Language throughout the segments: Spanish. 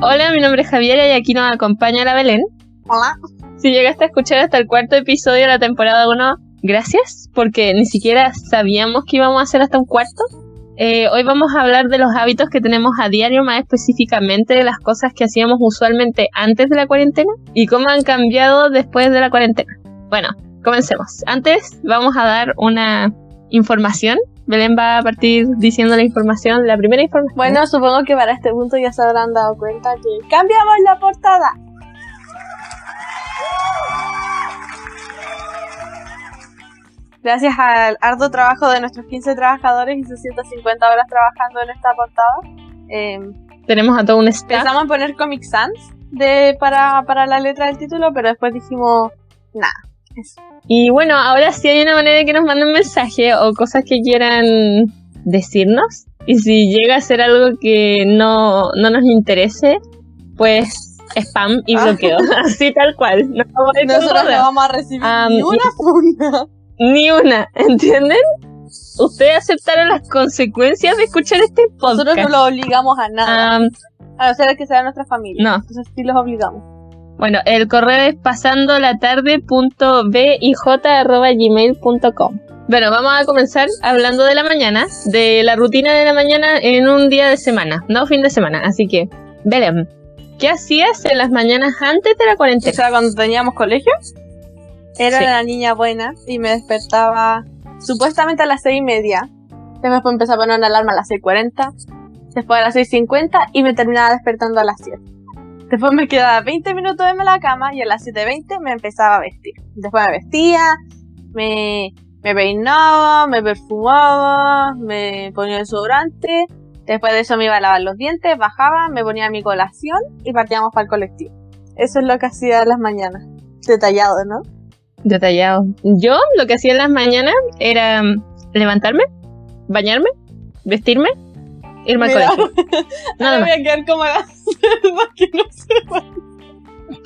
Hola, mi nombre es Javiera y aquí nos acompaña la Belén. Hola. Si llegaste a escuchar hasta el cuarto episodio de la temporada 1, gracias, porque ni siquiera sabíamos que íbamos a hacer hasta un cuarto. Eh, hoy vamos a hablar de los hábitos que tenemos a diario, más específicamente de las cosas que hacíamos usualmente antes de la cuarentena y cómo han cambiado después de la cuarentena. Bueno, comencemos. Antes vamos a dar una información. Belén va a partir diciendo la información, la primera información. Bueno, supongo que para este punto ya se habrán dado cuenta que cambiamos la portada. Gracias al arduo trabajo de nuestros 15 trabajadores y sus 150 horas trabajando en esta portada, eh, tenemos a todo un staff. pensamos en poner Comic Sans de, para, para la letra del título, pero después dijimos, nada. Y bueno, ahora sí hay una manera de que nos manden mensaje o cosas que quieran decirnos. Y si llega a ser algo que no, no nos interese, pues spam y Ah. bloqueo. Así tal cual. No vamos a ir con Nosotros no vamos a recibir Ah, ni una funa. Ni una, ¿entienden? Ustedes aceptaron las consecuencias de escuchar este podcast. Nosotros no los obligamos a nada. Am, A no ser que sea nuestra familia. No. Entonces sí los obligamos. Bueno, el correo es pasandolatarde.bij.gmail.com Bueno, vamos a comenzar hablando de la mañana, de la rutina de la mañana en un día de semana, no fin de semana. Así que, Belén, ¿qué hacías en las mañanas antes de la O cuarentena? sea, cuando teníamos colegio, era Sí. la niña buena y me despertaba supuestamente a las seis y media. Después empezaba a poner una alarma a las 6.40, después a las 6.50 y me terminaba despertando a las 7. Después me quedaba 20 minutos en la cama y a las 7.20 me empezaba a vestir. Después me vestía, me, peinaba, me perfumaba, me ponía desodorante. Después de eso me iba a lavar los dientes, bajaba, me ponía mi colación y partíamos para el colectivo. Eso es lo que hacía en las mañanas. Detallado, ¿no? Detallado. Yo lo que hacía en las mañanas era mm, levantarme, bañarme, vestirme, irme al colegio. Nada más. voy a quedar como que no sepa.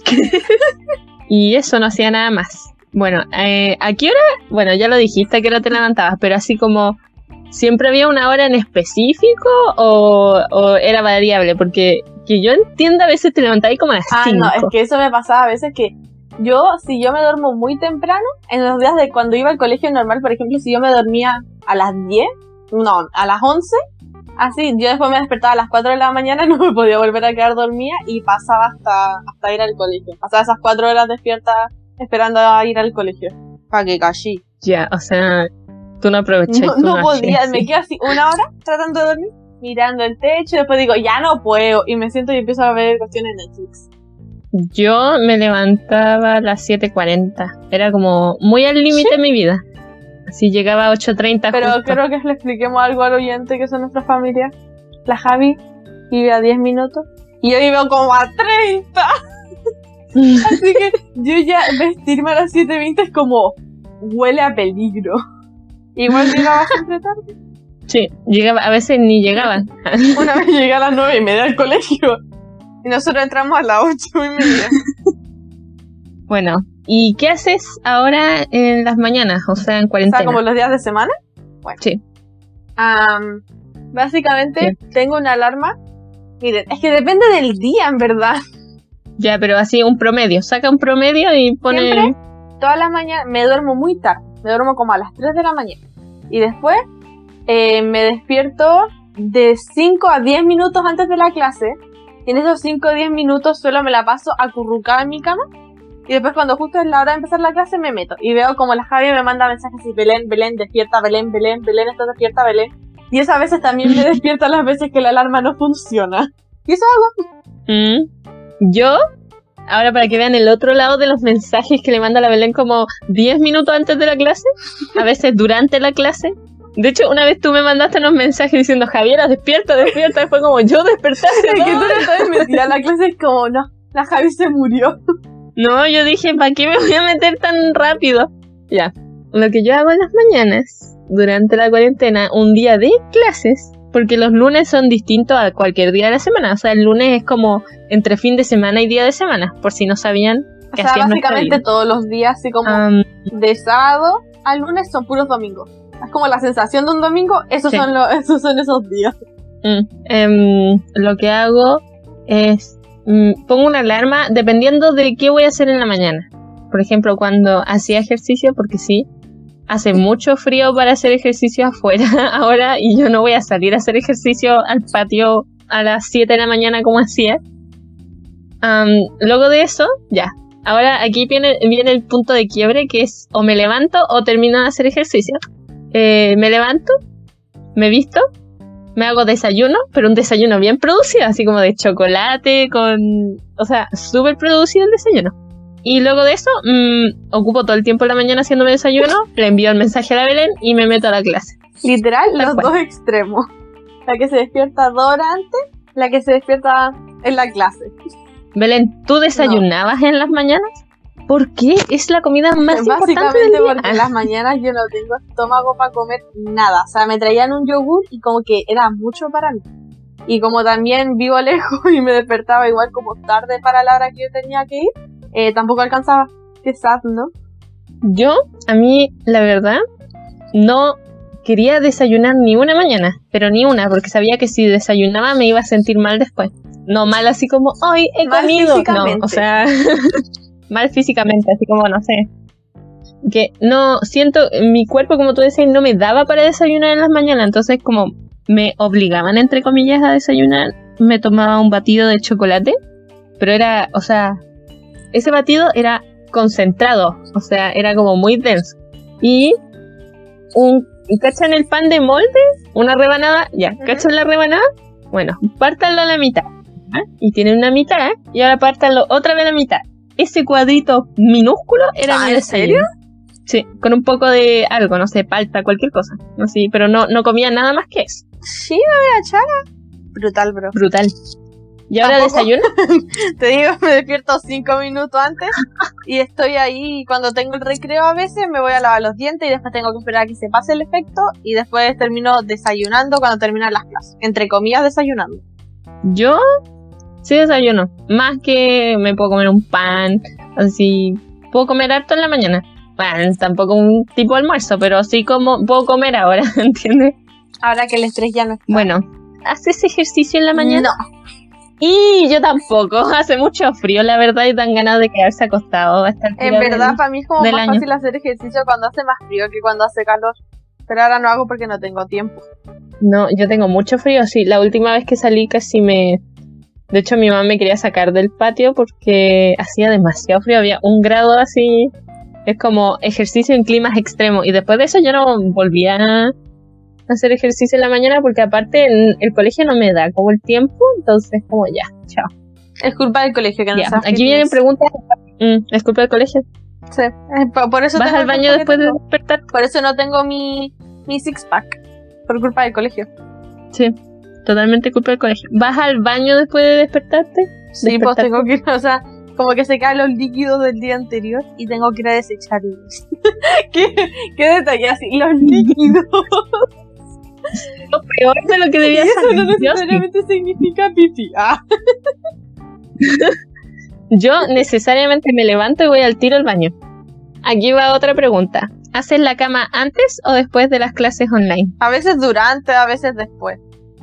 Y eso no hacía nada más. Bueno, eh, ¿a qué hora? Bueno, ya lo dijiste, ¿a qué hora te levantabas? Pero así como, ¿siempre había una hora en específico o, o era variable? Porque que yo entiendo, a veces te levantabas como a las Ah, 5. no, es que eso me pasaba a veces que yo, si yo me duermo muy temprano, en los días de cuando iba al colegio normal, por ejemplo, si yo me dormía a las 10, no, a las 11, así, yo después me despertaba a las 4 de la mañana no me podía volver a quedar dormida y pasaba hasta, hasta ir al colegio. Pasaba esas 4 horas despierta esperando a ir al colegio. Pa' que callí. Ya, o sea, tú no aprovechas No, no podía, me quedo así una hora tratando de dormir, mirando el techo, y después digo, ya no puedo, y me siento y empiezo a ver cuestiones de Netflix. Yo me levantaba a las 7.40. Era como muy al límite de mi vida. Así llegaba a 8.30 Pero justo. creo que le expliquemos algo al oyente que son nuestra familia. La Javi vive a 10 minutos y yo vivo como a 30. Así que yo ya vestirme a las 7.20 es como huele a peligro. Igual llegaba siempre tarde. Sí, llegaba, a veces ni llegaban. Una vez llegué a las 9 y media al colegio y nosotros entramos a las 8 y media. Bueno, ¿y qué haces ahora en las mañanas? O sea, en O cuarentena. sea, como los días de semana. Bueno. Sí. Am, básicamente tengo una alarma. Miren, es que depende del día, en verdad. Ya, pero así un promedio. Saca un promedio y pone. Siempre, todas las mañanas, me duermo muy tarde. Me duermo como a las 3 de la mañana. Y después eh, me despierto de 5 a 10 minutos antes de la clase. Y en esos 5 o 10 minutos solo me la paso acurrucada en mi cama. Y después cuando justo es la hora de empezar la clase me meto. Y veo como la Javi me manda mensajes y Belén, Belén, despierta, Belén, Belén, Belén, estás despierta, Belén. Y eso a veces también me despierta las veces que la alarma no funciona. Y eso hago. Mm. Yo, ahora para que vean el otro lado de los mensajes que le manda la Belén como 10 minutos antes de la clase, a veces durante la clase. De hecho, una vez tú me mandaste unos mensajes diciendo, Javiera, despierta, despierta. Y fue como, yo Es que tú no sabes mentir. A la clase es como, no, la Javi se murió. No, yo dije, ¿para qué me voy a meter tan rápido? Ya. Lo que yo hago en las mañanas, durante la cuarentena, un día de clases, porque los lunes son distintos a cualquier día de la semana. O sea, el lunes es como entre fin de semana y día de semana, por si no sabían. O que sea, básicamente todos los días, así como de sábado a lunes son puros domingos. Es como la sensación de un domingo, esos, Sí. son, los, esos son esos días. Mm, em, lo que hago es mm, pongo una alarma dependiendo de qué voy a hacer en la mañana. Por ejemplo, cuando hacía ejercicio, porque sí, hace mucho frío para hacer ejercicio afuera ahora y yo no voy a salir a hacer ejercicio al patio a las 7 de la mañana como hacía. Am, luego de eso, ya. Ahora aquí viene, viene el punto de quiebre que es o me levanto o termino de hacer ejercicio. Eh, me levanto, me visto, me hago desayuno, pero un desayuno bien producido, así como de chocolate, con... O sea, súper producido el desayuno. Y luego de eso, mm, ocupo todo el tiempo en la mañana haciéndome desayuno, le envío el mensaje a la Belén y me meto a la clase. Literal, Tal los cual. dos extremos. La que se despierta dos horas antes, la que se despierta en la clase. Belén, ¿tú desayunabas en las mañanas? ¿Por qué? Es la comida más importante Básicamente del día. porque en las mañanas yo no tengo estómago para comer nada. O sea, me traían un yogur y como que era mucho para mí. Y como también vivo lejos y me despertaba igual como tarde para la hora que yo tenía que ir, eh, tampoco alcanzaba. Qué sad, ¿no? Yo, a mí, la verdad, no quería desayunar ni una mañana, pero ni una, porque sabía que si desayunaba me iba a sentir mal después. No mal así como, hoy he comido. No, o sea, mal físicamente, así como, no sé. Que no, siento, mi cuerpo, como tú decías, no me daba para desayunar en las mañanas, entonces como me obligaban, entre comillas, a desayunar, me tomaba un batido de chocolate, pero era, o sea, ese batido era concentrado, o sea, era como muy denso. Y un, ¿cachan el pan de molde? Una rebanada, ya, Ujú. ¿cachan la rebanada? Bueno, pártanlo a la mitad. ¿ah? Y tienen una mitad, y ahora pártanlo otra vez a la mitad. Ese cuadrito minúsculo era Ah, mi ¿en desayuno. Sí, con un poco de algo, no sé, palta, cualquier cosa. No sé, pero no, no comía nada más que eso. Sí, me voy a echar. Brutal, bro. Brutal. ¿Y ahora desayuno? Te digo, me despierto cinco minutos antes y estoy ahí. y Cuando tengo el recreo a veces me voy a lavar los dientes y después tengo que esperar a que se pase el efecto y después termino desayunando cuando terminan las clases. Entre comillas, desayunando. Yo sí desayuno. Más que me puedo comer un pan, así. Puedo comer harto en la mañana. Bueno, tampoco un tipo de almuerzo, pero sí como puedo comer ahora, ¿entiendes? Ahora que el estrés ya no está. Bueno, ¿haces ejercicio en la mañana? No. Y yo tampoco. Hace mucho frío, la verdad, y dan ganas de quedarse acostado. esta En del- verdad, para mí es como más año. fácil hacer ejercicio cuando hace más frío que cuando hace calor. Pero ahora no hago porque no tengo tiempo. No, yo tengo mucho frío, sí. La última vez que salí casi me... De hecho, mi mamá me quería sacar del patio porque hacía demasiado frío. Había un grado así. Es como ejercicio en climas extremos. Y después de eso yo no volvía a hacer ejercicio en la mañana porque aparte en el colegio no me da como el tiempo. Entonces, como ya, chao. Es culpa del colegio que no sea Aquí vienen preguntas. Mm, es culpa del colegio. Sí, eh, por, eso ¿Vas al baño después de despertar? Por eso no tengo mi, mi six pack. Por culpa del colegio. Sí, totalmente culpa del colegio. ¿Vas al baño después de despertarte? Sí, pues tengo que ir, o sea, como que se caen los líquidos del día anterior y tengo que ir a desecharlos. ¿Qué, qué detalle así, los líquidos. Lo peor de lo que debía eso salir. no necesariamente significa pipí. Ah, Yo necesariamente me levanto y voy al tiro al baño. Aquí va otra pregunta. ¿Haces la cama antes o después de las clases online? a veces durante, a veces después.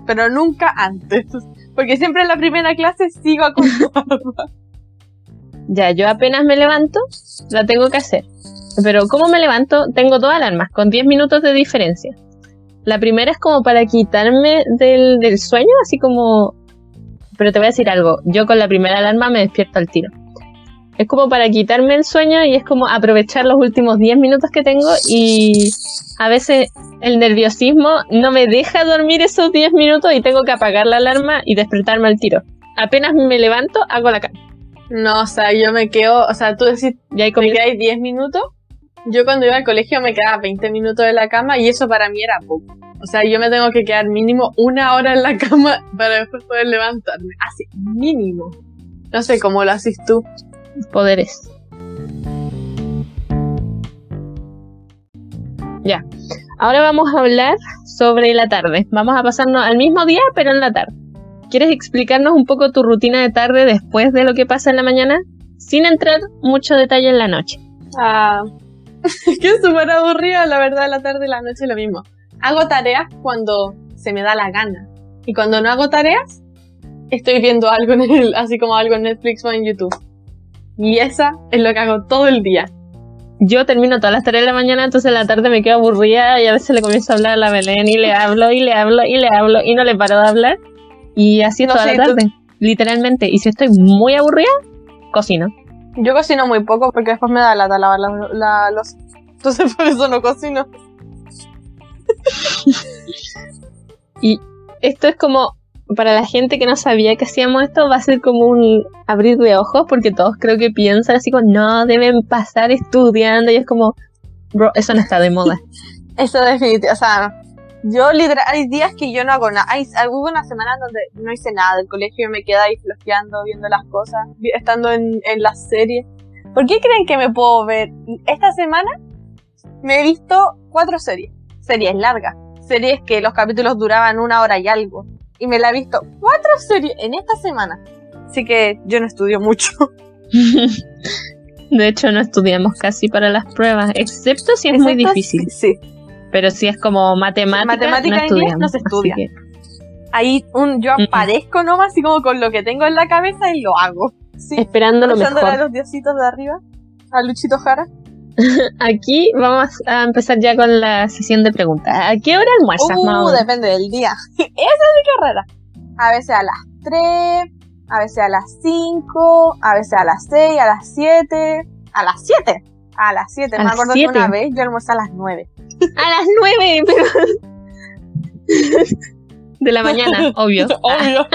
Pero nunca antes. Porque siempre en la primera clase sigo acostada. Ya, yo apenas me levanto, la tengo que hacer. Pero ¿cómo me levanto? Tengo dos alarmas con 10 minutos de diferencia. La primera es como para quitarme del, del sueño, así como... Pero te voy a decir algo, yo con la primera alarma me despierto al tiro. Es como para quitarme el sueño y es como aprovechar los últimos 10 minutos que tengo y a veces el nerviosismo no me deja dormir esos 10 minutos y tengo que apagar la alarma y despertarme al tiro. Apenas me levanto, hago la cama. No, o sea, yo me quedo, o sea, tú decís, Y ahí me comienzo. quedáis 10 minutos. Yo cuando iba al colegio me quedaba 20 minutos en la cama y eso para mí era poco. O sea, yo me tengo que quedar mínimo una hora en la cama para después poder levantarme. Así, mínimo. No sé cómo lo haces tú. Poderes. Ya. Ahora vamos a hablar sobre la tarde. Vamos a pasarnos al mismo día, pero en la tarde. ¿Quieres explicarnos un poco tu rutina de tarde después de lo que pasa en la mañana? Sin entrar mucho detalle en la noche. Ah, que es súper aburrido, la verdad, la tarde y la noche lo mismo. Hago tareas cuando se me da la gana. Y cuando no hago tareas, estoy viendo algo en el, así como algo en Netflix o en YouTube. Y esa es lo que hago todo el día. Yo termino todas las tareas de la mañana, entonces en la tarde me quedo aburrida y a veces le comienzo a hablar a la Belén y le hablo y le hablo y le hablo y no le paro de hablar. Y así No toda sé, la tú- tarde, literalmente. Y si estoy muy aburrida, cocino. Yo cocino muy poco porque después me da lata lavar la, la loza. Entonces por eso no cocino. Esto es como, para la gente que no sabía que hacíamos esto, va a ser como un abrir de ojos, porque todos creo que piensan así como, no, deben pasar estudiando. Y es como, bro, eso no está de moda. Eso definitivamente, o sea, yo literal, hay días que yo no hago nada. Hay, hubo una semana donde no hice nada del colegio me quedé ahí flojeando, viendo las cosas, estando en, en la serie. ¿Por qué creen que me puedo ver? Esta semana me he visto cuatro series. Series largas. Series que los capítulos duraban una hora y algo. Y me la he visto cuatro series en esta semana. Así que yo no estudio mucho. De hecho, no estudiamos casi para las pruebas, excepto si es muy difícil. Sí. Pero si es como matemática, Matemática no en inglés estudiamos. no se estudia. que- Ahí un, yo aparezco nomás así como con lo que tengo en la cabeza y lo hago. Sí. esperando lo Echándole a mejor. los diositos de arriba. A Luchito Jara. Aquí vamos a empezar ya con la sesión de preguntas. ¿A qué hora almuerzas, Uh, depende del día. Esa es rara. A veces a las 3, a veces a las 5, a veces a las 6, a las 7. A las 7. A las 7. A Me acuerdo siete. que una vez yo almorcé a las 9. A las nueve, pero... de la mañana, obvio. Obvio.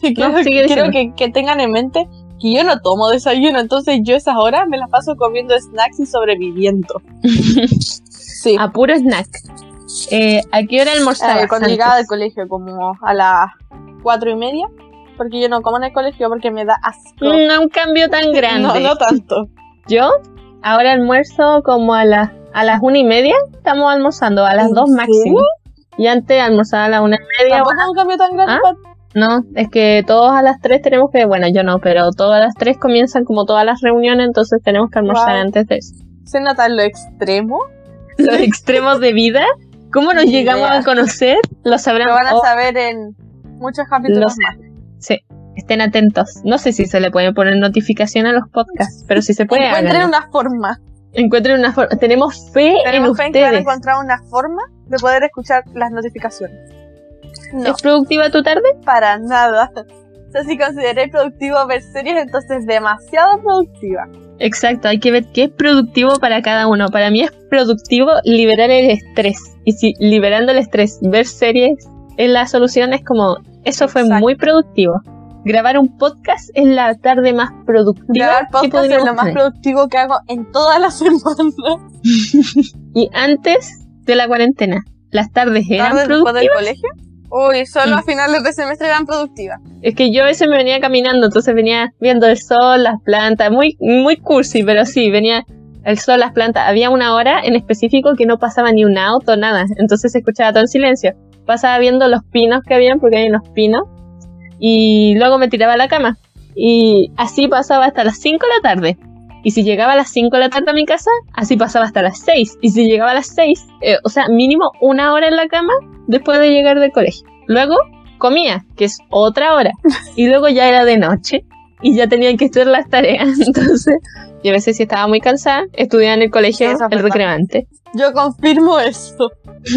quiero No, sigue diciendo. que, que tengan en mente que yo no tomo desayuno, entonces yo esas horas me las paso comiendo snacks y sobreviviendo. Sí. a puro snack. Eh, ¿A qué hora almorzabas? Eh, cuando llegaba del colegio, como a las cuatro y media, porque yo no como en el colegio porque me da asco. No un cambio tan grande. No, no tanto. Yo ahora almuerzo como a las a las una y media. Estamos almorzando a las ¿En dos máximo. Y antes almorzaba a las una y media. Tampoco es un cambio tan grande. ¿Ah? pa- No, es que todos a las tres tenemos que, bueno, yo no, pero todas las tres comienzan como todas las reuniones, entonces tenemos que almorzar Wow. antes de eso. Se nota en lo extremo. Los extremos de vida, ¿cómo nos llegamos a conocer? Lo sabrán. Lo van a oh, saber en muchos capítulos más. sí, estén atentos. No sé si se le puede poner notificación a los podcasts, pero si se puede, Encuentren háganlo. una forma. Encuentren una forma. Tenemos fe Tenemos fe en en que van a ustedes. encontrar una forma de poder escuchar las notificaciones. No, ¿Es productiva tu tarde? para nada. O sea, si consideré productivo ver series, entonces demasiado productiva. Exacto, hay que ver qué es productivo para cada uno. Para mí es productivo liberar el estrés. Y si liberando el estrés, ver series es la solución, es como, eso fue Exacto. muy productivo. Grabar un podcast es la tarde más productiva. Grabar podcast es lo más tener. productivo que hago en toda la semana. Y antes de la cuarentena, las tardes eran tarde después del productivas. colegio. Uy, solo Mm. a finales de semestre eran productivas. Es que yo a veces me venía caminando, entonces venía viendo el sol, las plantas, muy, muy cursi, pero sí, venía el sol, las plantas. Había una hora en específico que no pasaba ni un auto, nada. Entonces se escuchaba todo en silencio. Pasaba viendo los pinos que habían, porque hay unos pinos. Y luego me tiraba a la cama. Y así pasaba hasta las 5 de la tarde. Y si llegaba a las 5 de la tarde a mi casa, así pasaba hasta las 6. Y si llegaba a las 6, eh, o sea, mínimo una hora en la cama después de llegar del colegio. Luego comía, que es otra hora. Y luego ya era de noche y ya tenían que estudiar las tareas. Entonces, yo a veces si estaba muy cansada, estudiaba en el colegio el recreante. Yo confirmo eso.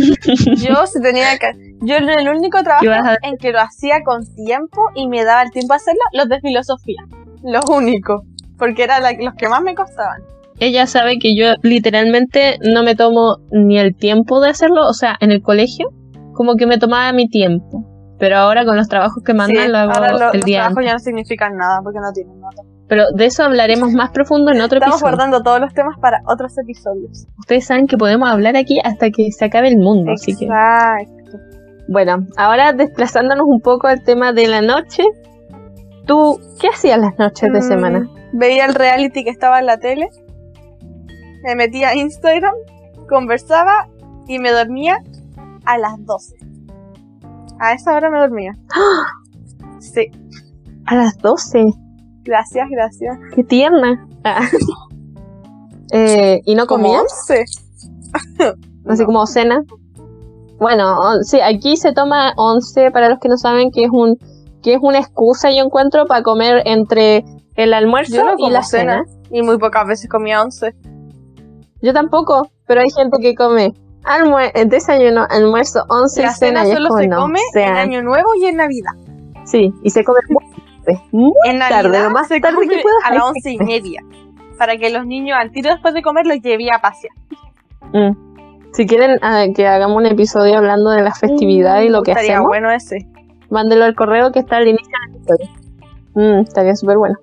Yo si tenía que... Yo el único trabajo ¿Qué vas a- en que lo hacía con tiempo y me daba el tiempo a hacerlo, los de filosofía. Los únicos. Porque eran los que más me costaban. Ella sabe que yo literalmente no me tomo ni el tiempo de hacerlo, o sea, en el colegio, como que me tomaba mi tiempo. Pero ahora con los trabajos que mandan Sí, lo hago ahora lo- el los día trabajos antes. ya no significan nada porque no tienen nota. Pero de eso hablaremos más profundo en otro Estamos episodio. guardando todos los temas para otros episodios. Ustedes saben que podemos hablar aquí hasta que se acabe el mundo, así que... Exacto. Bueno, ahora desplazándonos un poco al tema de la noche, ¿tú qué hacías las noches de Mm, semana? Veía el reality que estaba en la tele. Me metía a Instagram, conversaba y me dormía a las 12. A esa hora me dormía. Sí, A las 12. gracias, gracias. Qué tierna. Ah, Eh, ¿Y no comían? once. Así No. como cena. Bueno, sí, aquí se toma once para los que no saben que es un que es una excusa yo encuentro para comer entre el almuerzo Yo no y la cena. cena. Y muy pocas veces comía once. Yo tampoco, pero hay gente que come almue eh, desayuno, almuerzo, once La y cena, cena y es solo como, se no, come sea, en Año Nuevo y en Navidad. Sí, y se come muy tarde, muy En tarde, Navidad lo más se tarde come que puedas. a las once y media. Para que los niños al tiro después de comer los lleve a pasear. Mm. Si quieren ah, que hagamos un episodio hablando de la festividad y lo que Estaría hacemos, bueno ese. mándelo al correo que está al inicio del episodio. Mm, estaría súper bueno.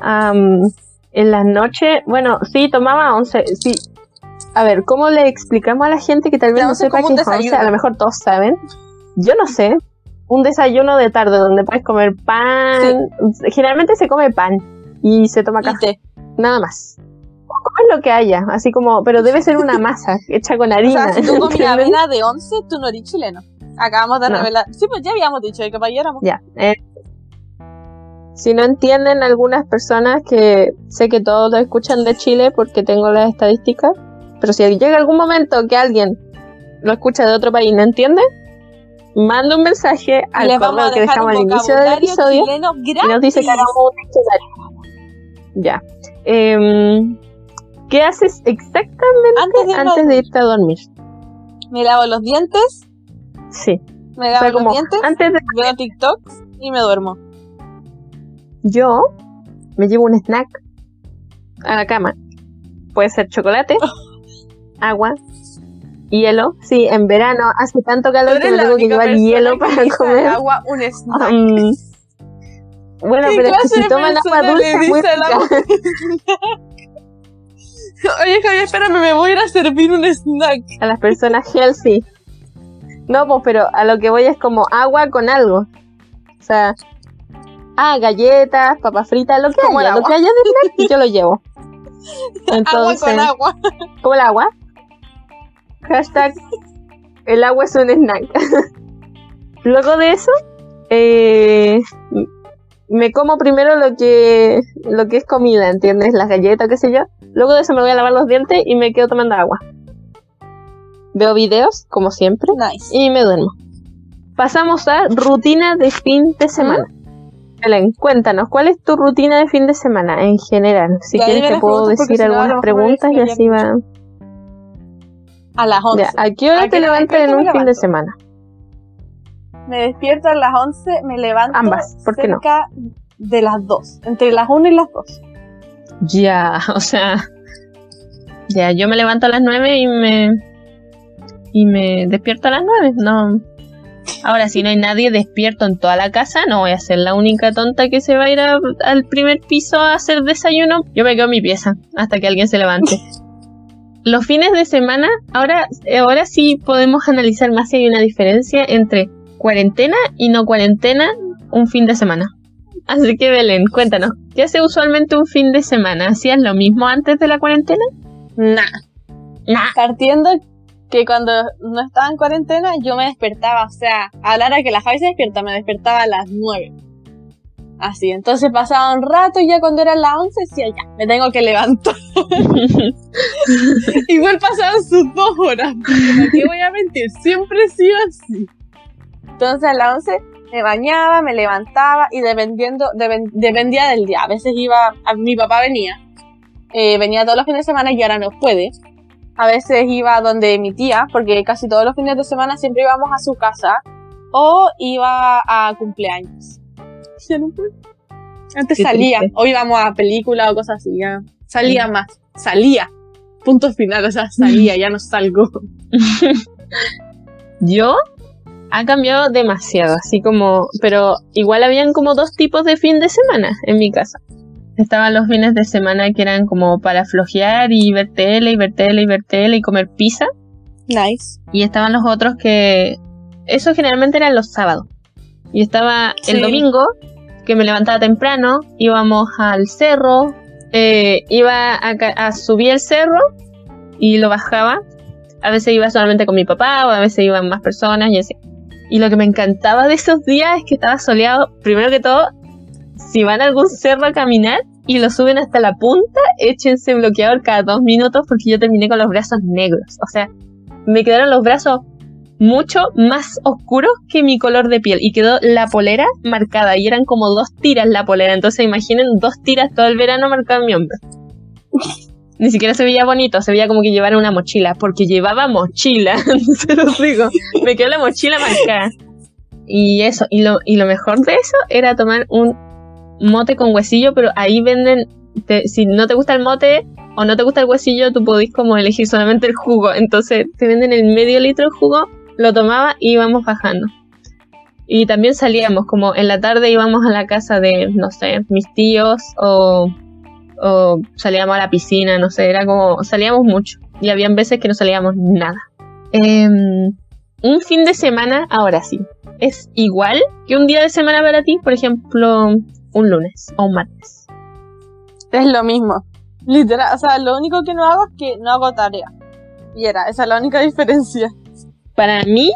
Am, en las noches, bueno, sí, tomaba once, sí. A ver, ¿cómo le explicamos a la gente que tal vez La no sepa qué es once? A lo mejor todos saben. Yo no sé. Un desayuno de tarde donde puedes comer pan. Generalmente se come pan y se toma café, nada más. O comes lo que haya, así como, pero debe ser una masa hecha con O harina. sea, si tú comías ¿entienden? avena de once, tú no eres chileno. Acabamos de No. revelar. Sí, pues ya habíamos dicho que para allá éramos. Ya. eh, si no entienden algunas personas que sé que todos lo escuchan de Chile porque tengo las estadísticas, pero si llega algún momento que alguien lo escucha de otro país y no entiende, manda un mensaje al les vamos correo a que dejamos al inicio del episodio y nos dice que hagamos un diccionario. Ya. Em, ¿Qué haces exactamente Antes de, antes de irte a dormir? me lavo los dientes, Sí. me O lavo sea, los dientes, antes de veo TikToks y me duermo. Yo me llevo un snack a la cama. Puede ser chocolate, agua, hielo. Sí, en verano hace tanto calor que me tengo que llevar hielo que para comer. agua un snack. Um, bueno, ¿Qué pero es que si toman agua dulce es muy? Oye, Javier, espérame, me voy a ir a servir un snack. A las personas healthy. No, pues, pero a lo que voy es como agua con algo. O sea, ah, galletas, papas fritas, lo que Como haya, lo que haya de snack, yo lo llevo. Entonces, agua con agua. ¿Como el agua? Hashtag el agua es un snack. Luego de eso, eh, me como primero lo que, lo que es comida, ¿entiendes? Las galletas, qué sé yo. Luego de eso me voy a lavar los dientes y me quedo tomando agua. Veo videos, como siempre, Nice. y me duermo. Pasamos a rutina de fin de semana. Belén, cuéntanos, ¿cuál es tu rutina de fin de semana en general? Si Ya, quieres te puedo decir algunas preguntas y así va. A las 11. Ya, ¿A qué hora ¿A qué te levantas en un fin de semana? Me despierto a las 11, me levanto Ambas, ¿por qué no? cerca de las 2. Entre las 1 y las 2. Ya, o sea. Ya, yo me levanto a las 9 y me. Y me despierto a las 9. No. Ahora, si no hay nadie despierto en toda la casa, no voy a ser la única tonta que se va a ir a- al primer piso a hacer desayuno. Yo me quedo en mi pieza hasta que alguien se levante. Los fines de semana, ahora, ahora sí podemos analizar más si hay una diferencia entre cuarentena y no cuarentena un fin de semana. Así que Belén, cuéntanos, ¿qué hace usualmente un fin de semana? ¿Hacías lo mismo antes de la cuarentena? Nah. Nah. Partiendo que cuando no estaba en cuarentena, yo me despertaba, o sea, a la hora que la Javi se despierta, me despertaba a las 9. Así, entonces pasaba un rato y ya cuando eran las 11 decía, ya, me tengo que levantar. Igual pasaban sus dos horas, ¿para qué voy a mentir? Siempre he sido así. Entonces a las 11 me bañaba, me levantaba y dependiendo, depen- dependía del día. A veces iba, a, mi papá venía, eh, venía todos los fines de semana y ahora no puede. A veces iba donde mi tía, porque casi todos los fines de semana siempre íbamos a su casa. O iba a cumpleaños. Ya no puedo. Antes Qué salía, triste. o íbamos a película o cosas así, ya. Salía más, salía. Punto final, o sea, salía, ya no salgo. Yo ha cambiado demasiado, así como, pero igual habían como dos tipos de fin de semana en mi casa. Estaban los fines de semana que eran como para flojear y ver tele y ver tele y ver tele y comer pizza. Nice. Y estaban los otros que... Eso generalmente eran los sábados. Y estaba el Sí. domingo, que me levantaba temprano, íbamos al cerro, eh, iba a, a subir el cerro y lo bajaba. A veces iba solamente con mi papá o a veces iban más personas y así. Y lo que me encantaba de esos días es que estaba soleado. Primero que todo, si van a algún cerro a caminar, y lo suben hasta la punta, échense bloqueador cada dos minutos porque yo terminé con los brazos negros. O sea, me quedaron los brazos mucho más oscuros que mi color de piel y quedó la polera marcada y eran como dos tiras la polera. Entonces imaginen dos tiras todo el verano marcado en mi hombro. Ni siquiera se veía bonito, se veía como que llevara una mochila, porque llevaba mochila, se los digo. Me quedó la mochila marcada. Y eso, y lo, y lo mejor de eso era tomar un mote con huesillo, pero ahí venden, si no te gusta el mote o no te gusta el huesillo, tú podés como elegir solamente el jugo. Entonces te venden el medio litro de jugo, lo tomaba y íbamos bajando. Y también salíamos, como en la tarde íbamos a la casa de, no sé, mis tíos o, o salíamos a la piscina, no sé, era como, salíamos mucho. Y habían veces que no salíamos nada. Em, un fin de semana, ahora sí, es igual que un día de semana para ti, por ejemplo, un lunes o un martes. Es lo mismo. Literal, o sea, lo único que no hago es que no hago tarea. Y era, esa es la única diferencia. Para mí,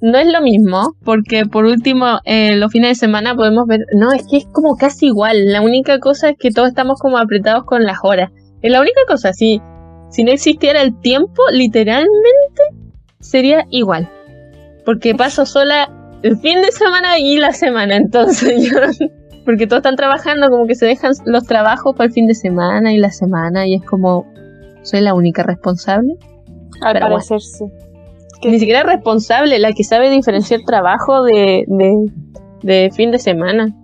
no es lo mismo, porque por último, eh, los fines de semana podemos ver. No, es que es como casi igual. La única cosa es que todos estamos como apretados con las horas. Es la única cosa. Si, si no existiera el tiempo, literalmente sería igual. Porque paso sola el fin de semana y la semana, entonces yo, porque todos están trabajando, como que se dejan los trabajos para el fin de semana y la semana, y es como, soy la única responsable. Al parecer sí. Ni siquiera responsable, la que sabe diferenciar trabajo de, de, de fin de semana.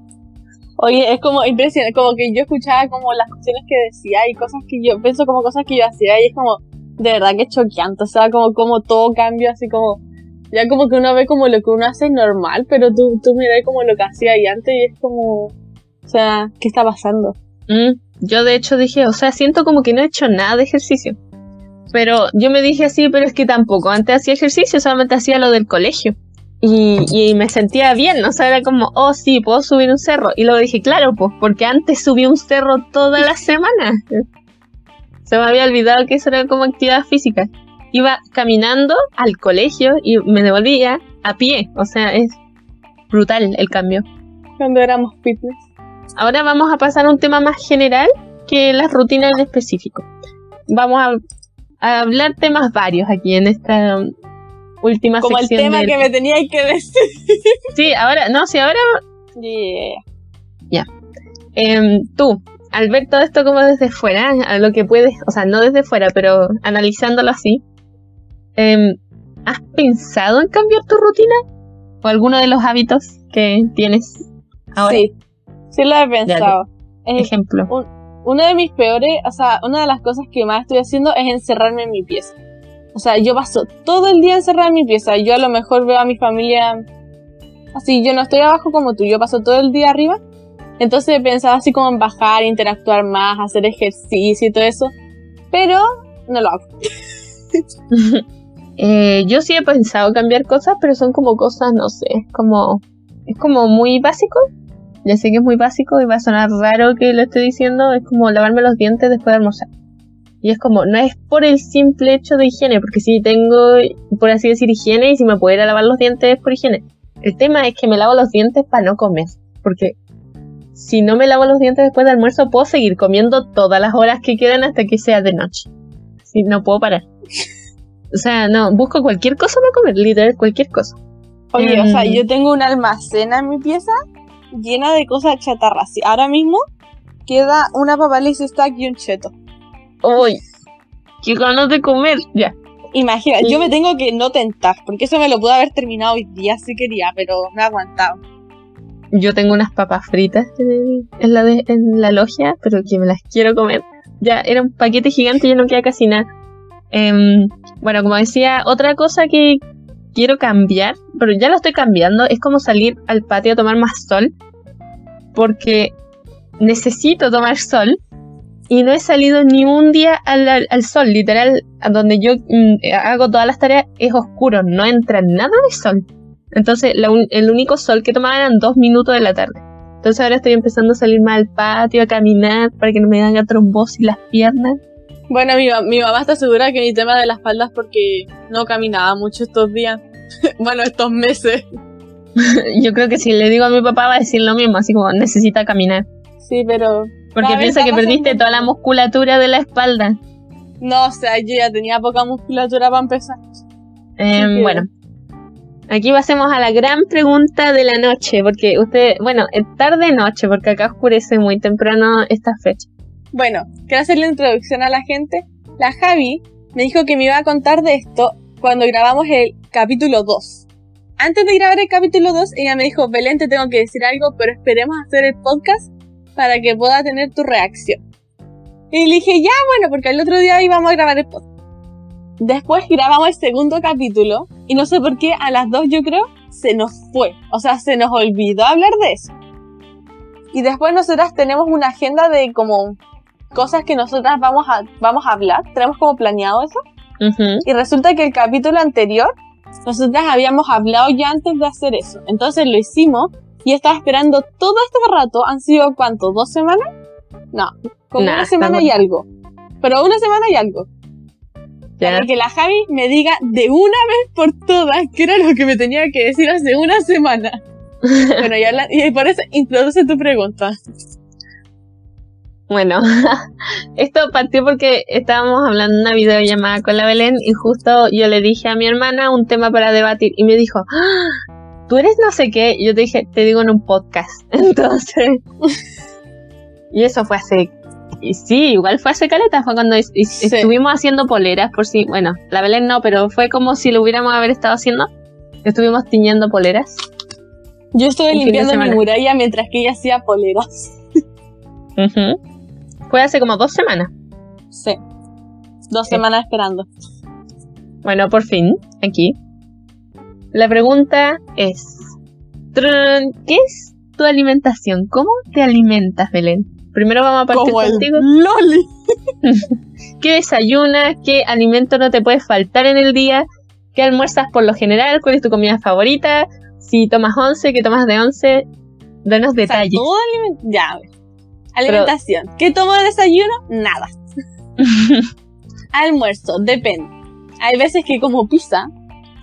Oye, es como impresionante, como que yo escuchaba como las cuestiones que decía y cosas que yo pienso como cosas que yo hacía y es como, de verdad que es choqueante, o sea, como, como todo cambia así como ya como que uno ve como lo que uno hace normal, pero tú, tú miras como lo que hacía ahí antes y es como, o sea, ¿qué está pasando? Mm, yo de hecho dije, o sea, siento como que no he hecho nada de ejercicio. Pero yo me dije así, pero es que tampoco. Antes hacía ejercicio, solamente hacía lo del colegio. Y, y, me sentía bien, o sea, era como, oh sí, puedo subir un cerro. Y luego dije, claro, pues, porque antes subí un cerro toda la semana. Se me había olvidado que eso era como actividad física iba caminando al colegio y me devolvía a pie. O sea, es brutal el cambio. Cuando éramos fitness. Ahora vamos a pasar a un tema más general que las rutinas en específico. Vamos a, hablar temas varios aquí en esta última Como sección. Como el tema que me teníais que decir. Sí, ahora, no, sí, ahora. Yeah. Ya. Em, tú, al ver todo esto como desde fuera, a lo que puedes, o sea, no desde fuera, pero analizándolo así, Em, ¿has pensado en cambiar tu rutina? ¿O alguno de los hábitos que tienes ahora? Sí, sí lo he pensado. Ejemplo. uno de mis peores, o sea, una de las cosas que más estoy haciendo es encerrarme en mi pieza. O sea, yo paso todo el día encerrada en mi pieza. Yo a lo mejor veo a mi familia así, yo no estoy abajo como tú, yo paso todo el día arriba. Entonces he pensado así como en bajar, interactuar más, hacer ejercicio y todo eso. Pero no lo hago. Eh, yo sí he pensado cambiar cosas, pero son como cosas, no sé, como es como muy básico. Ya sé que es muy básico y va a sonar raro que lo esté diciendo, es como lavarme los dientes después de almorzar. Y es como, no es por el simple hecho de higiene, porque si tengo, por así decir, higiene y si me puedo ir a lavar los dientes es por higiene. El tema es que me lavo los dientes para no comer, porque si no me lavo los dientes después del almuerzo puedo seguir comiendo todas las horas que quedan hasta que sea de noche. Si no puedo parar. O sea, no, busco cualquier cosa para comer, literal, cualquier cosa. Oye, o sea, em, yo tengo una almacena en mi pieza llena de cosas chatarras. Ahora mismo queda una papaliz stack y un cheto. ¡Uy! ¡Qué ganas de comer! Ya. Imagina, yo me tengo que no tentar, porque eso me lo pude haber terminado hoy día si quería, pero me ha aguantado. Yo tengo unas papas fritas en, la, en la logia, pero que me las quiero comer. Ya, era un paquete gigante y ya no queda casi nada. Em, bueno, como decía, otra cosa que quiero cambiar, pero ya lo estoy cambiando, es como salir al patio a tomar más sol, porque necesito tomar sol y no he salido ni un día al, sol, literal, a donde yo mm, hago todas las tareas es oscuro, no entra nada de sol. Entonces, el único sol que tomaba eran dos minutos de la tarde. Entonces ahora estoy empezando a salir más al patio, a caminar, para que no me haga trombosis las piernas. Bueno, mi, mi mamá está segura que mi tema de las espalda porque no caminaba mucho estos días. bueno, estos meses. Yo creo que si le digo a mi papá va a decir lo mismo, así como necesita caminar. Sí, pero. Porque piensa que perdiste toda la musculatura de la espalda. No, o sea, yo ya tenía poca musculatura para empezar. Eh, que- Bueno, aquí pasemos a la gran pregunta de la noche, porque usted, bueno, es tarde-noche, porque acá oscurece muy temprano esta fecha. Bueno, quiero hacer la introducción a la gente. La Javi me dijo que me iba a contar de esto cuando grabamos el capítulo 2. Antes de grabar el capítulo 2, ella me dijo, Belén, te tengo que decir algo, pero esperemos hacer el podcast para que pueda tener tu reacción. Y le dije, ya, bueno, porque el otro día íbamos a grabar el podcast. Después grabamos el segundo capítulo y no sé por qué a las dos yo creo se nos fue. O sea, se nos olvidó hablar de eso. Y después nosotras tenemos una agenda de como cosas que nosotras vamos a, vamos a hablar. Tenemos como planeado eso. Ujú. Y resulta que el capítulo anterior, nosotras habíamos hablado ya antes de hacer eso. Entonces lo hicimos y estaba esperando todo este rato. ¿Han sido cuánto? ¿Dos semanas? No, como Nah, una semana y algo. Pero una semana y algo. Ya. Para que la Javi me diga de una vez por todas qué era lo que me tenía que decir hace una semana. bueno, y, habla- y por eso introduce tu pregunta. Bueno, esto partió porque estábamos hablando en una videollamada con la Belén y justo yo le dije a mi hermana un tema para debatir y me dijo, "Ah, tú eres no sé qué, y yo te dije, te digo en un podcast. Entonces, y eso fue hace, y sí, igual fue hace caleta, fue cuando es- es- Sí. estuvimos haciendo poleras, por si, bueno, la Belén no, pero fue como si lo hubiéramos haber estado haciendo, estuvimos tiñendo poleras. Yo estuve limpiando mi muralla mientras que ella hacía poleras. Ujú. Fue hace como dos semanas. Sí. Dos Sí. semanas esperando. Bueno, por fin, aquí. La pregunta es, ¿qué es tu alimentación? ¿Cómo te alimentas, Belén? Primero vamos a partir Como el contigo. Loli. ¿Qué desayunas? ¿Qué alimento no te puede faltar en el día? ¿Qué almuerzas por lo general? ¿Cuál es tu comida favorita? Si tomas once, ¿qué tomas de once? Danos O sea, detalles. todo aliment- Ya, Alimentación. ¿Qué tomo de desayuno? Nada. Almuerzo, depende. Hay veces que como pizza,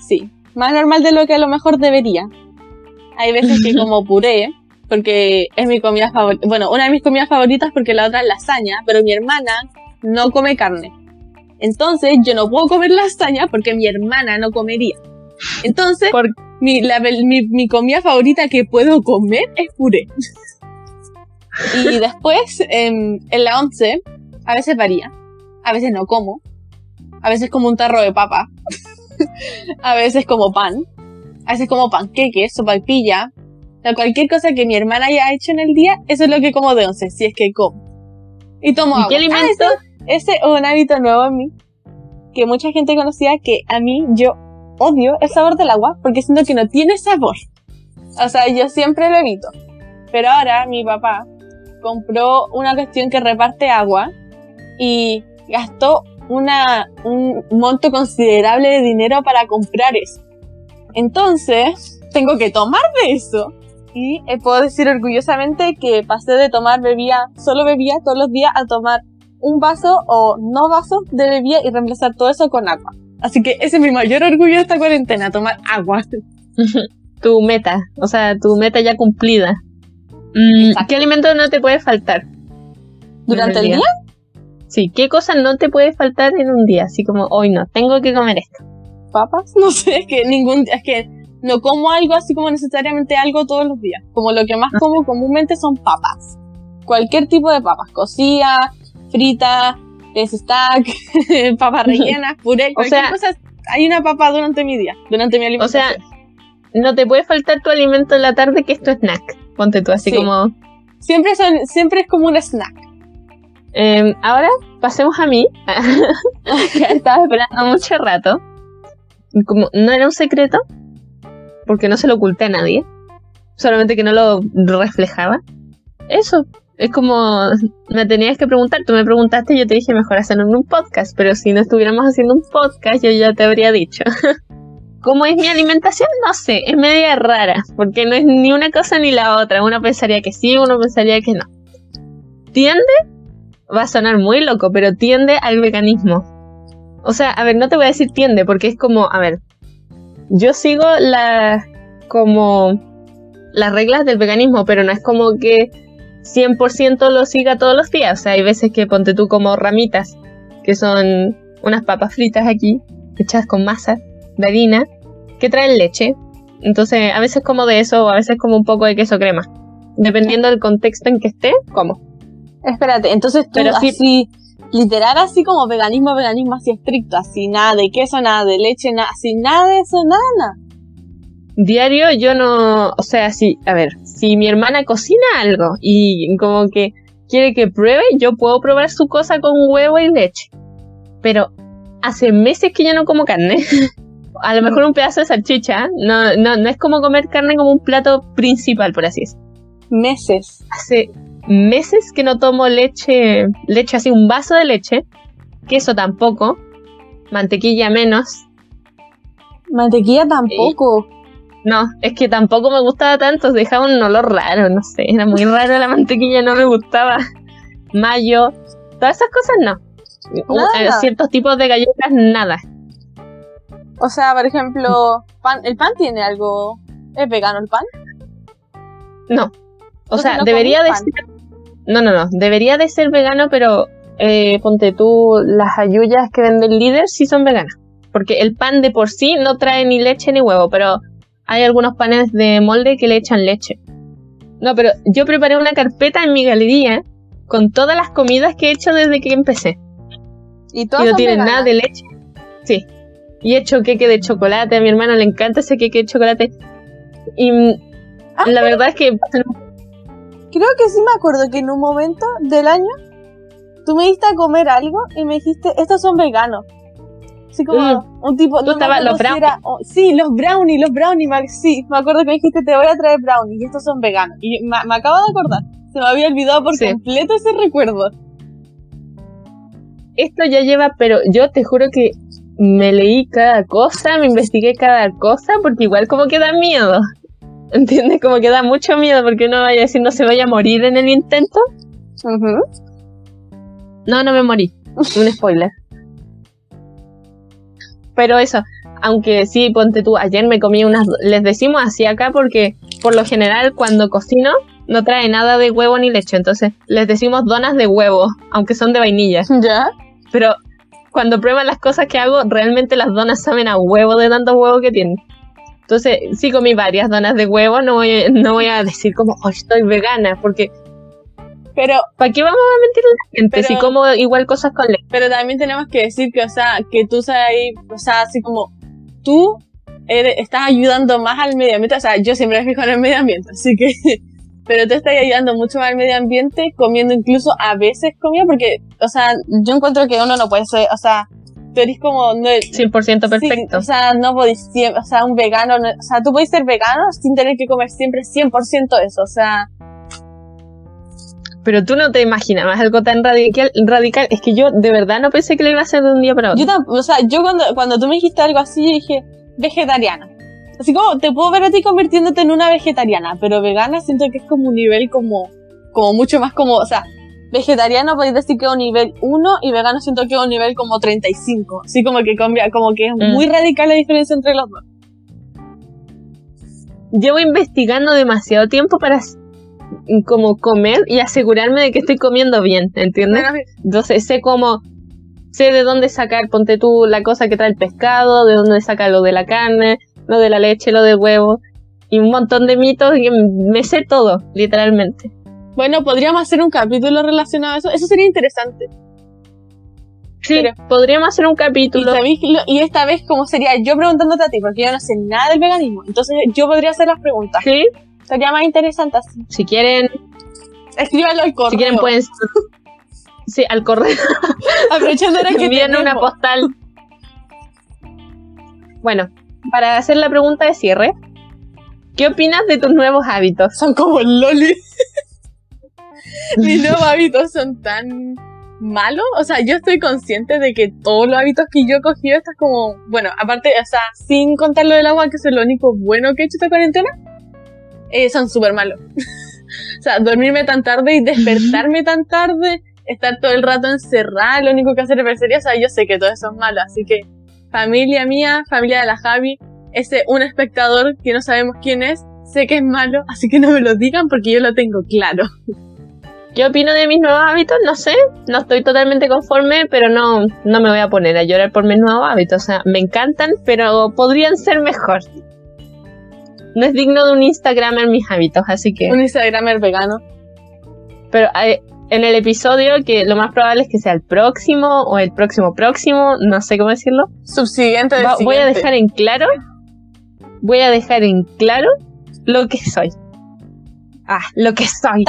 sí. Más normal de lo que a lo mejor debería. Hay veces que como puré, porque es mi comida favorita. Bueno, una de mis comidas favoritas porque la otra es lasaña, pero mi hermana no come carne. Entonces yo no puedo comer lasaña porque mi hermana no comería. Entonces, mi, la- mi, mi comida favorita que puedo comer es puré. Y después, em, en la once, a veces varía. A veces no como. A veces como un tarro de papa. a veces como pan. A veces como panqueques. O sea, cualquier cosa que mi hermana haya hecho en el día, eso es lo que como de once, si es que como. Y tomo ¿Y agua. qué alimento? Ah, ese es un hábito nuevo en mí. Que mucha gente conocía que a mí yo odio el sabor del agua porque siento que no tiene sabor. O sea, yo siempre lo evito. Pero ahora mi papá compró una cuestión que reparte agua y gastó una, un monto considerable de dinero para comprar eso. Entonces, tengo que tomar de eso. Y eh, puedo decir orgullosamente que pasé de tomar bebida, solo bebida todos los días, a tomar un vaso o no vaso de bebida y reemplazar todo eso con agua. Así que ese es mi mayor orgullo de esta cuarentena, tomar agua. tu meta, o sea, tu meta ya cumplida. Mm, Exacto. ¿Qué alimento no te puede faltar? Durante el día, Sí, ¿qué cosa no te puede faltar en un día? Así como, hoy no, tengo que comer esto. papas, no sé, es que ningún, es que no como algo así como necesariamente algo todos los días. Como lo que más como comúnmente son papas. Cualquier tipo de papas, cocidas, fritas, stack, papas rellenas, puré, cualquier sea- cosa. Hay una papa durante mi día, durante mi O sea, alimentación. no te puede faltar tu alimento en la tarde que es tu snack. Ponte tú así Sí. como... siempre son, siempre es como un snack. eh, ahora pasemos a mí, que estaba esperando mucho rato. Como no era un secreto, porque no se lo oculté a nadie, solamente que no lo reflejaba. Eso, es como me tenías que preguntar, tú me preguntaste y yo te dije mejor hacerlo en un podcast, pero si no estuviéramos haciendo un podcast yo ya te habría dicho. ¿Cómo es mi alimentación? No sé, es media rara, porque no es ni una cosa ni la otra. Uno pensaría que sí, uno pensaría que no. Tiende, va a sonar muy loco, pero tiende al veganismo. O sea, a ver, no te voy a decir tiende, porque es como, a ver, yo sigo la, como, las reglas del veganismo, pero no es como que 100% lo siga todos los días. O sea, hay veces que ponte tú como ramitas, que son unas papas fritas aquí, hechas con masa de harina, que traen leche. Entonces, a veces como de eso, o a veces como un poco de queso crema. Dependiendo del contexto en que esté, como. Espérate, entonces tú Pero sí- así, literal así como veganismo, veganismo así estricto, así nada de queso, nada de leche, nada, así nada de eso, nada, nada. Diario yo no, o sea, si, a ver, si mi hermana cocina algo y como que quiere que pruebe, yo puedo probar su cosa con huevo y leche. Pero hace meses que yo no como carne. A lo mejor un pedazo de salchicha, no, no, no es como comer carne como un plato principal, por así decirlo. Meses. Hace meses que no tomo leche, leche así, un vaso de leche, queso tampoco, mantequilla menos. Mantequilla tampoco. No, es que tampoco me gustaba tanto, dejaba un olor raro, no sé, era muy raro la mantequilla, no me gustaba. Mayo, todas esas cosas no. Nada. eh, ciertos tipos de galletas, nada. O sea, por ejemplo, pan, el pan tiene algo. ¿Es vegano el pan? No. O sea, no debería de pan. ser. No, no, no. Debería de ser vegano, pero eh, ponte tú, las ayuyas que vende el líder sí son veganas. Porque el pan de por sí no trae ni leche ni huevo, pero hay algunos panes de molde que le echan leche. No, pero yo preparé una carpeta en mi galería con todas las comidas que he hecho desde que empecé. Y no tienen veganas. nada de leche. Sí. Y he hecho queque de chocolate. A mi hermano le encanta ese queque de chocolate. Y mm, Ah, la verdad es que Creo que sí me acuerdo que en un momento del año tú me diste a comer algo y me dijiste, estos son veganos. Así como un tipo... Mm. Tú estabas- los si era- oh, sí, los brownies, los brownies, sí. Me acuerdo que me dijiste, te voy a traer brownies y estos son veganos. Y me, me acabo de acordar. Se me había olvidado por Sí. completo ese recuerdo. esto ya lleva, pero yo te juro que me leí cada cosa, me investigué cada cosa, porque igual como que da miedo. ¿Entiendes? Como que da mucho miedo porque uno vaya a decir no se vaya a morir en el intento. No, no me morí. Un spoiler. Pero eso, aunque sí, ponte tú, ayer me comí unas, les decimos así acá porque por lo general cuando cocino no trae nada de huevo ni leche, entonces les decimos donas de huevo, aunque son de vainilla. ¿Ya? Pero cuando prueban las cosas que hago, realmente las donas saben a huevo de tantos huevos que tienen. Entonces, sí comí varias donas de huevo, no voy, no voy a decir como, oh, estoy vegana, porque Pero, ¿para qué vamos a mentir a la gente Pero- si como igual cosas con leche? pero también tenemos que decir que, o sea, que tú sabes ahí, o sea, así como tú eres- estás ayudando más al medio ambiente, o sea, yo siempre me fijo en el medio ambiente, así que, pero tú estás ayudando mucho más al medio ambiente comiendo incluso a veces comida, porque, o sea, yo encuentro que uno no puede ser, o sea, tú eres como, no, 100% perfecto. Sí, o sea, no siempre, o sea, un vegano, no- o sea, tú podés ser vegano sin tener que comer siempre 100% eso, o sea, Pero tú no te imaginabas algo tan radical, radical. Es que yo de verdad no pensé que lo iba a hacer de un día para otro. yo o sea, yo cuando, cuando tú me dijiste algo así, yo dije, vegetariana. Así como, te puedo ver a ti convirtiéndote en una vegetariana, pero vegana siento que es como un nivel como, como mucho más como, o sea, vegetariano podéis decir que es un nivel 1 y vegano siento que es un nivel como 35. Así como que cambia, como que es Mm. muy radical la diferencia entre los dos. Llevo investigando demasiado tiempo para como comer y asegurarme de que estoy comiendo bien, ¿entiendes? Entonces sé cómo, sé de dónde sacar, ponte tú la cosa que trae el pescado, de dónde saca lo de la carne, lo de la leche, lo del huevo, y un montón de mitos y me sé todo, literalmente. Bueno, podríamos hacer un capítulo relacionado a eso. Eso sería interesante. Sí, Pero- podríamos hacer un Y, capítulo. sabéis que lo- y esta vez, como sería yo preguntándote a ti, porque yo no sé nada del veganismo. Entonces, yo podría hacer las preguntas. Sí, Sería más interesante así. si quieren, Escríbanlo al correo. si quieren pueden... Sí, al correo. Aprovechando ahora que envían una postal. Bueno, para hacer la pregunta de cierre, ¿qué opinas de tus nuevos hábitos? Son como el loli. Mis nuevos hábitos son tan malos. O sea, yo estoy consciente de que todos los hábitos que yo he cogido, estas como, bueno, aparte, o sea, sin contar lo del agua, que es lo único bueno que he hecho esta cuarentena, eh, son súper malos. o sea, dormirme tan tarde y despertarme tan tarde, estar todo el rato encerrada, lo único que hacer es o sea, yo sé que todo eso es malo, así que familia mía, familia de la Javi, ese un espectador que no sabemos quién es, sé que es malo, así que no me lo digan porque yo lo tengo claro. ¿Qué opino de mis nuevos hábitos? No sé, no estoy totalmente conforme, pero no, no me voy a poner a llorar por mis nuevos hábitos. O sea, me encantan, pero podrían ser mejor. No es digno de un Instagramer mis hábitos, así que... Un Instagramer vegano. Pero eh, en el episodio, que lo más probable es que sea el próximo o el próximo próximo, no sé cómo decirlo. Subsiguiente del Va- voy a dejar en claro, voy a dejar en claro lo que soy. Ah, lo que soy.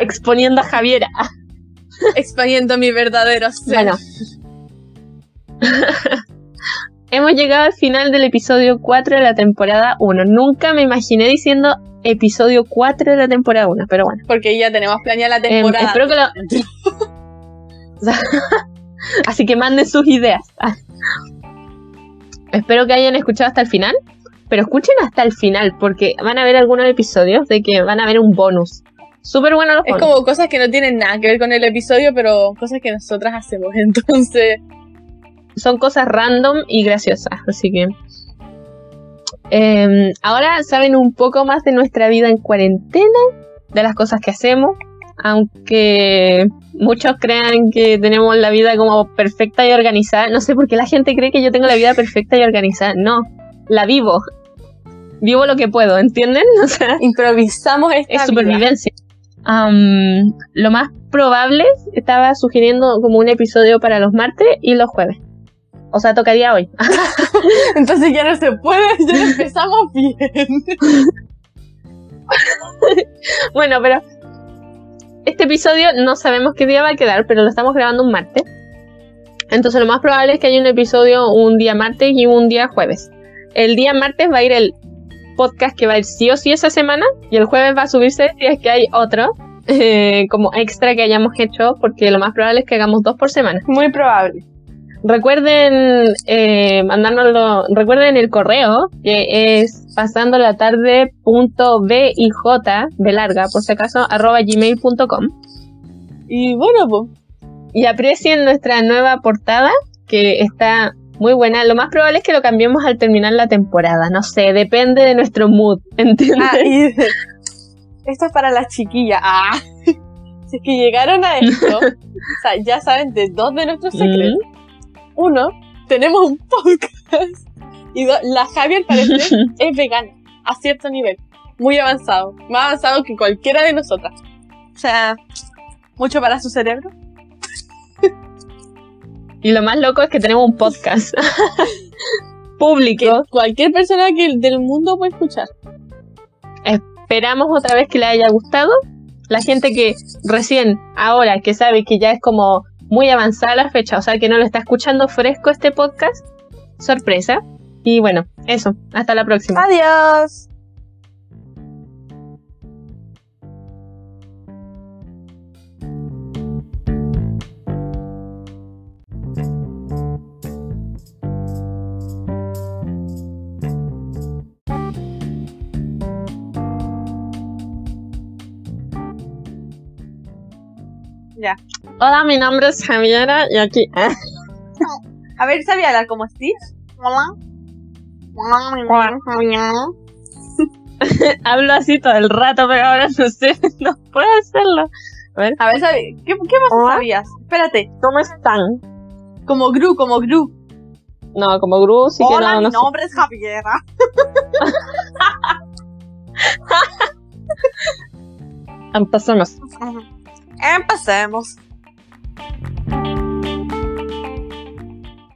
Exponiendo a Javiera. Exponiendo mi verdadero ser. Bueno. Hemos llegado al final del episodio 4 de la temporada 1. Nunca me imaginé diciendo episodio 4 de la temporada 1, pero bueno. Porque ya tenemos planeada la Em, temporada. espero que lo... Así que manden sus ideas. Ah. Espero que hayan escuchado hasta el final. Pero escuchen hasta el final, porque van a ver algunos episodios de que van a ver un bonus. Súper bueno los Es bonus. como cosas que no tienen nada que ver con el episodio, pero cosas que nosotras hacemos. Entonces, son cosas random y graciosas, así que... eh, ahora saben un poco más de nuestra vida en cuarentena, de las cosas que hacemos, aunque muchos crean que tenemos la vida como perfecta y organizada. No sé por qué la gente cree que yo tengo la vida perfecta y organizada. No, la vivo. Vivo lo que puedo, ¿entienden? O sea, improvisamos esta es vida. supervivencia. Am, lo más probable, estaba sugiriendo como un episodio para los martes y los jueves. O sea, tocaría hoy. Entonces ya no se puede, ya empezamos bien. bueno, pero este episodio no sabemos qué día va a quedar, pero lo estamos grabando un martes. Entonces lo más probable es que haya un episodio un día martes y un día jueves. El día martes va a ir el podcast que va a ir sí o sí esa semana y el jueves va a subirse si es que hay otro eh, como extra que hayamos hecho porque lo más probable es que hagamos dos por semana. Muy probable. Recuerden eh, mandárnoslo, recuerden el correo que es pasando la tarde punto b y j de larga por si acaso arroba gmail.com Y bueno, pues, y aprecien nuestra nueva portada que está muy buena. Lo más probable es que lo cambiemos al terminar la temporada. No sé, depende de nuestro mood, ¿entiendes? Ah, y esto es para las chiquillas. Ah. Si es que llegaron a esto, o sea, ya saben de dos de nuestros secretos. Uno, tenemos un podcast. Y dos, la Javi al parecer es vegana, a cierto nivel. Muy avanzado. Más avanzado que cualquiera de nosotras. O sea, mucho para su cerebro. Y lo más loco es que tenemos un podcast Que público. cualquier persona que del mundo puede escuchar. Esperamos otra vez que le haya gustado. La gente que recién, ahora, que sabe que ya es como muy avanzada la fecha, o sea que no lo está escuchando fresco este podcast, sorpresa. Y bueno, eso, hasta la próxima. Adiós. Ya. Hola, mi nombre es Javiera y aquí... A ver, ¿sabía hablar como Steve? Hola. Hablo así todo el rato, pero ahora no sé, no puedo hacerlo. A ver, ¿sabí- ¿qué, qué más Hola. sabías? Espérate. ¿Cómo están? Como Gru, como Gru. No, como Gru, sí que Hola, no, mi no sé. nombre es Javiera. Empecemos. Empecemos. Thank you.